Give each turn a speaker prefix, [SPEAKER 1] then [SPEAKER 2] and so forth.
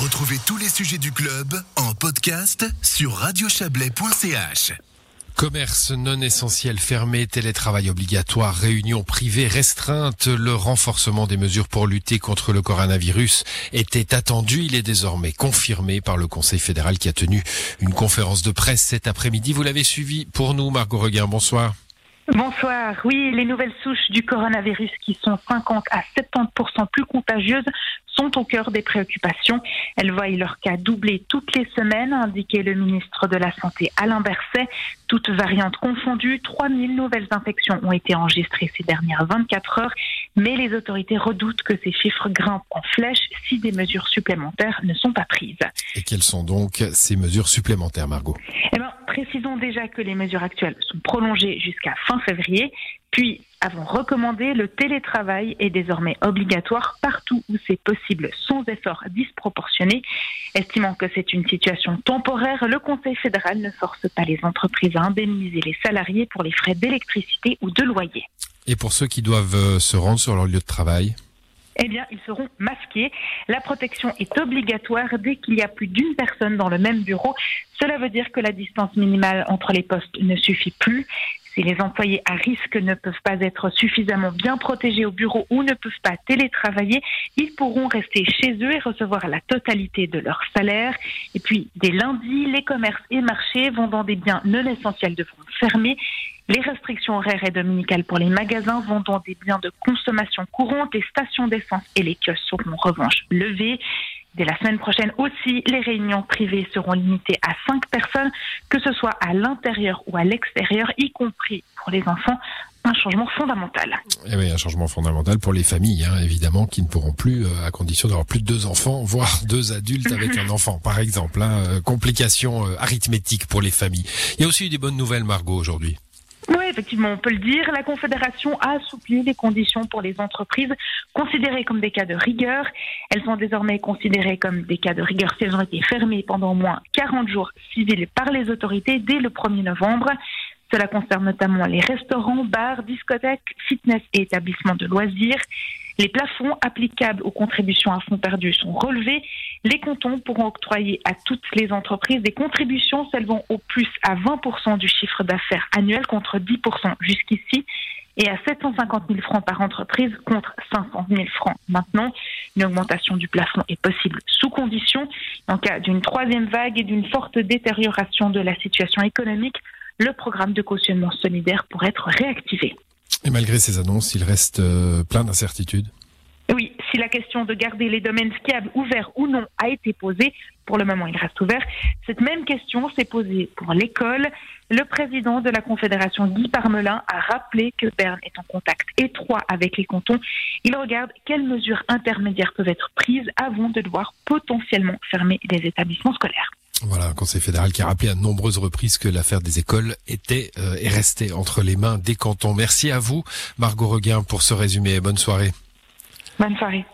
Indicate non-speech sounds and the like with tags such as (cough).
[SPEAKER 1] Retrouvez tous les sujets du club en podcast sur radiochablais.ch.
[SPEAKER 2] Commerce non essentiel fermé, télétravail obligatoire, réunions privées restreintes, le renforcement des mesures pour lutter contre le coronavirus était attendu. Il est désormais confirmé par le Conseil fédéral qui a tenu une conférence de presse cet après-midi. Vous l'avez suivi pour nous, Margot Reguin. Bonsoir.
[SPEAKER 3] Bonsoir. Oui, les nouvelles souches du coronavirus qui sont 50 à 70% plus contagieuses sont au cœur des préoccupations. Elles voient leur cas doubler toutes les semaines, a indiqué le ministre de la Santé Alain Berset. Toutes variantes confondues, 3000 nouvelles infections ont été enregistrées ces dernières 24 heures, mais les autorités redoutent que ces chiffres grimpent en flèche si des mesures supplémentaires ne sont pas prises.
[SPEAKER 2] Et quelles sont donc ces mesures supplémentaires, Margot?
[SPEAKER 3] Précisons déjà que les mesures actuelles sont prolongées jusqu'à fin février, puis avons recommandé le télétravail est désormais obligatoire partout où c'est possible sans effort disproportionné. Estimant que c'est une situation temporaire, le Conseil fédéral ne force pas les entreprises à indemniser les salariés pour les frais d'électricité ou de loyer.
[SPEAKER 2] Et pour ceux qui doivent euh, se rendre sur leur lieu de travail?
[SPEAKER 3] Eh bien, ils seront masqués. La protection est obligatoire dès qu'il y a plus d'une personne dans le même bureau. Cela veut dire que la distance minimale entre les postes ne suffit plus. Si les employés à risque ne peuvent pas être suffisamment bien protégés au bureau ou ne peuvent pas télétravailler, ils pourront rester chez eux et recevoir la totalité de leur salaire. Et puis, dès lundi, les commerces et marchés vendant des biens non essentiels devront fermer. Les restrictions horaires et dominicales pour les magasins vendant des biens de consommation courante, les stations d'essence et les kiosques seront en revanche levées. Dès la semaine prochaine aussi, les réunions privées seront limitées à 5 personnes, que ce soit à l'intérieur ou à l'extérieur, y compris pour les enfants. Un changement fondamental.
[SPEAKER 2] Et eh oui, un changement fondamental pour les familles, hein, évidemment, qui ne pourront plus, euh, à condition d'avoir plus de deux enfants, (laughs) voire deux adultes avec un enfant, par exemple. Hein, euh, complications euh, arithmétiques pour les familles. Il y a aussi eu des bonnes nouvelles, Margot, aujourd'hui.
[SPEAKER 3] Oui, effectivement, on peut le dire. La Confédération a assoupli les conditions pour les entreprises considérées comme des cas de rigueur. Elles sont désormais considérées comme des cas de rigueur si elles ont été fermées pendant au moins 40 jours civils par les autorités dès le 1er novembre. Cela concerne notamment les restaurants, bars, discothèques, fitness et établissements de loisirs. Les plafonds applicables aux contributions à fonds perdus sont relevés. Les cantons pourront octroyer à toutes les entreprises des contributions s'élevant au plus à 20% du chiffre d'affaires annuel contre 10% jusqu'ici et à 750 000 francs par entreprise contre 500 000 francs maintenant. Une augmentation du plafond est possible sous condition. En cas d'une troisième vague et d'une forte détérioration de la situation économique, le programme de cautionnement solidaire pourrait être réactivé.
[SPEAKER 2] Et malgré ces annonces, il reste euh, plein d'incertitudes.
[SPEAKER 3] Si la question de garder les domaines skiables ouverts ou non a été posée, pour le moment il reste ouvert, cette même question s'est posée pour l'école. Le président de la Confédération, Guy Parmelin, a rappelé que Berne est en contact étroit avec les cantons. Il regarde quelles mesures intermédiaires peuvent être prises avant de devoir potentiellement fermer les établissements scolaires.
[SPEAKER 2] Voilà, un conseil fédéral qui a rappelé à nombreuses reprises que l'affaire des écoles était euh, et restait entre les mains des cantons. Merci à vous, Margot Reguin, pour ce résumé. Bonne soirée.
[SPEAKER 3] Bonne soirée.